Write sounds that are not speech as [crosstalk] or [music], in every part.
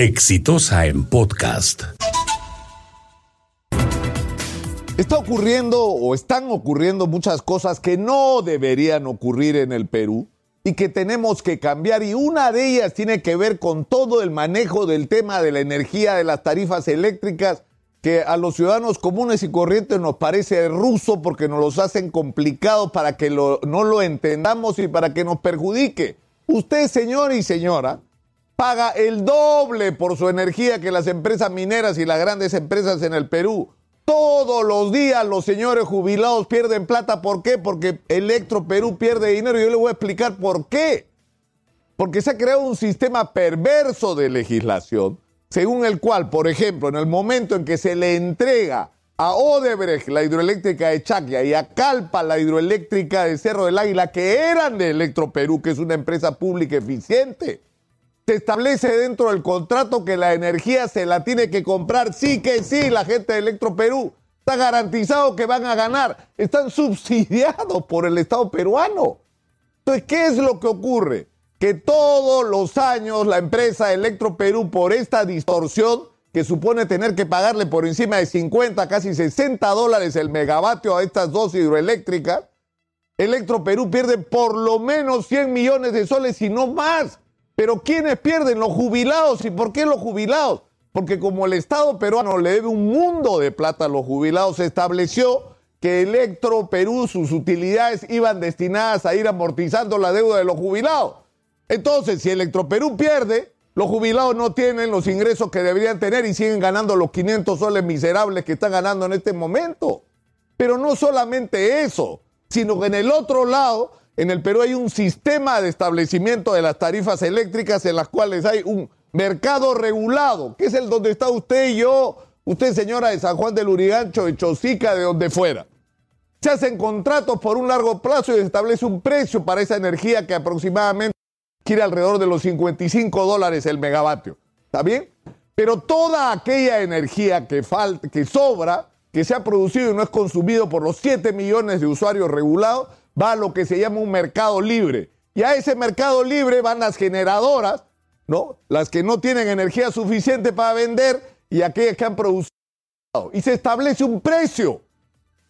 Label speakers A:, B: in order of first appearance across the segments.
A: Exitosa en podcast.
B: Está ocurriendo o están ocurriendo muchas cosas que no deberían ocurrir en el Perú y que tenemos que cambiar y una de ellas tiene que ver con todo el manejo del tema de la energía, de las tarifas eléctricas, que a los ciudadanos comunes y corrientes nos parece ruso porque nos los hacen complicados para que no lo entendamos y para que nos perjudique. Usted, señor y señora, paga el doble por su energía que las empresas mineras y las grandes empresas en el Perú. Todos los días los señores jubilados pierden plata. ¿Por qué? Porque Electro Perú pierde dinero. Yo le voy a explicar por qué. Porque se ha creado un sistema perverso de legislación, según el cual, por ejemplo, en el momento en que se le entrega a Odebrecht la hidroeléctrica de Chacla y a Calpa la hidroeléctrica de Cerro del Águila, que eran de Electro Perú, que es una empresa pública eficiente, se establece dentro del contrato que la energía se la tiene que comprar sí que sí la gente de Electro Perú. Está garantizado que van a ganar. Están subsidiados por el Estado peruano. Entonces, ¿qué es lo que ocurre? Que todos los años la empresa Electro Perú, por esta distorsión que supone tener que pagarle por encima de 50, casi 60 dólares el megavatio a estas dos hidroeléctricas, Electro Perú pierde por lo menos 100 millones de soles y no más. Pero ¿quiénes pierden? Los jubilados. ¿Y por qué los jubilados? Porque como el Estado peruano le debe un mundo de plata a los jubilados, se estableció que Electro Perú, sus utilidades iban destinadas a ir amortizando la deuda de los jubilados. Entonces, si Electro Perú pierde, los jubilados no tienen los ingresos que deberían tener y siguen ganando los 500 soles miserables que están ganando en este momento. Pero no solamente eso, sino que en el otro lado en el Perú hay un sistema de establecimiento de las tarifas eléctricas en las cuales hay un mercado regulado, que es el donde está usted y yo, usted señora de San Juan del Urigancho, de Chosica, de donde fuera. Se hacen contratos por un largo plazo y se establece un precio para esa energía que aproximadamente quiere alrededor de los 55 dólares el megavatio. ¿Está bien? Pero toda aquella energía que falta, que sobra, que se ha producido y no es consumido por los 7 millones de usuarios regulados, va a lo que se llama un mercado libre. Y a ese mercado libre van las generadoras, ¿no? Las que no tienen energía suficiente para vender y aquellas que han producido. Y se establece un precio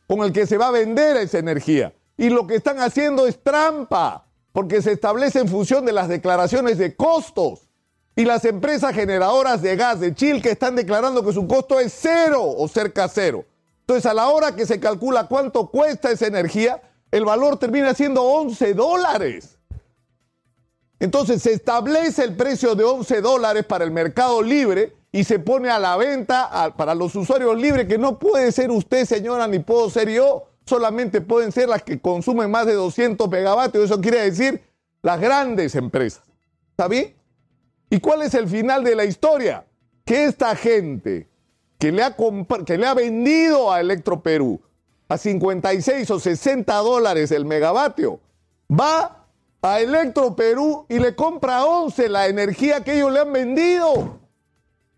B: con el que se va a vender esa energía. Y lo que están haciendo es trampa, porque se establece en función de las declaraciones de costos. Y las empresas generadoras de gas de Chile que están declarando que su costo es cero o cerca cero. Entonces, a la hora que se calcula cuánto cuesta esa energía, el valor termina siendo 11 dólares. Entonces se establece el precio de 11 dólares para el mercado libre y se pone a la venta para los usuarios libres, que no puede ser usted, señora, ni puedo ser yo, solamente pueden ser las que consumen más de 200 megavatios, eso quiere decir las grandes empresas. ¿Está? ¿Y cuál es el final de la historia? Que esta gente que le ha, que le ha vendido a Electro Perú a 56 o 60 dólares el megavatio, va a Electro Perú y le compra a 11 la energía que ellos le han vendido.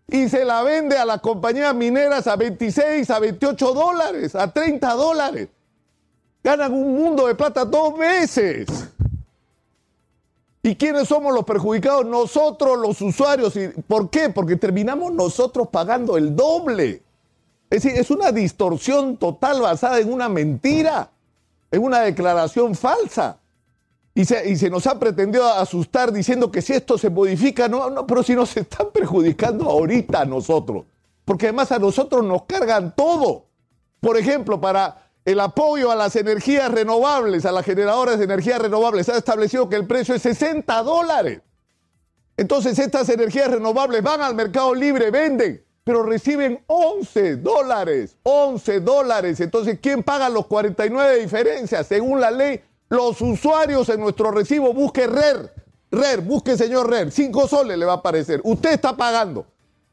B: Y se la vende a las compañías mineras a 26, a 28 dólares, a 30 dólares. Ganan un mundo de plata dos veces. ¿Y quiénes somos los perjudicados? Nosotros, los usuarios. ¿Y ¿Por qué? Porque terminamos nosotros pagando el doble. Es decir, es una distorsión total basada en una mentira, en una declaración falsa. Y se, nos ha pretendido asustar diciendo que si esto se modifica, no, no, pero si nos están perjudicando ahorita a nosotros. Porque además a nosotros nos cargan todo. Por ejemplo, para el apoyo a las energías renovables, a las generadoras de energías renovables, se ha establecido que el precio es 60 dólares. Entonces estas energías renovables van al mercado libre, venden pero reciben 11 dólares, 11 dólares. Entonces, ¿quién paga los 49 diferencias? Según la ley, los usuarios en nuestro recibo, busque RER, RER, busque señor RER, 5 soles le va a aparecer. Usted está pagando.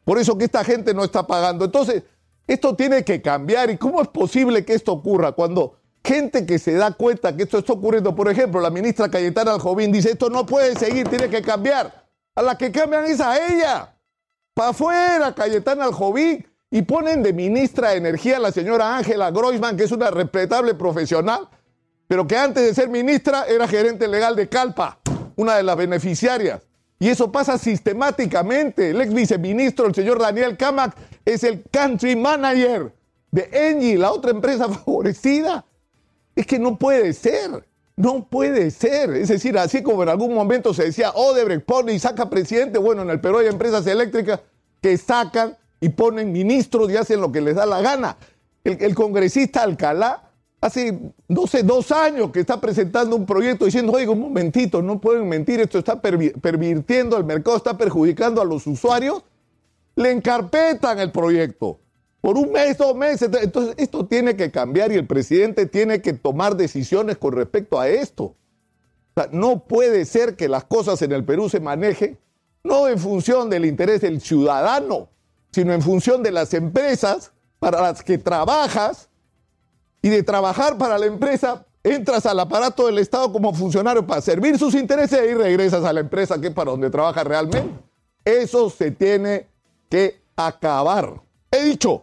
B: Por eso que esta gente no está pagando. Entonces, esto tiene que cambiar. ¿Y cómo es posible que esto ocurra cuando gente que se da cuenta que esto está ocurriendo, por ejemplo, la ministra Cayetana Aljovín dice, esto no puede seguir, tiene que cambiar. A la que cambian es a ella para afuera Cayetana Aljovín y ponen de ministra de Energía a la señora Ángela Groisman, que es una respetable profesional, pero que antes de ser ministra era gerente legal de Calpa, una de las beneficiarias. Y eso pasa sistemáticamente. El ex viceministro, el señor Daniel Kamak, es el country manager de Engie, la otra empresa [laughs] favorecida. Es que no puede ser. No puede ser. Es decir, así como en algún momento se decía, Odebrecht pone y saca presidente, bueno, en el Perú hay empresas eléctricas que sacan y ponen ministros y hacen lo que les da la gana. El, congresista Alcalá hace, no sé, dos años que está presentando un proyecto diciendo, oiga, un momentito, no pueden mentir, esto está pervirtiendo el mercado, está perjudicando a los usuarios, le encarpetan el proyecto por un mes, dos meses. Entonces, esto tiene que cambiar y el presidente tiene que tomar decisiones con respecto a esto. no puede ser que las cosas en el Perú se manejen no en función del interés del ciudadano, sino en función de las empresas para las que trabajas y de trabajar para la empresa, entras al aparato del Estado como funcionario para servir sus intereses y regresas a la empresa que es para donde trabaja realmente. Eso se tiene que acabar. He dicho.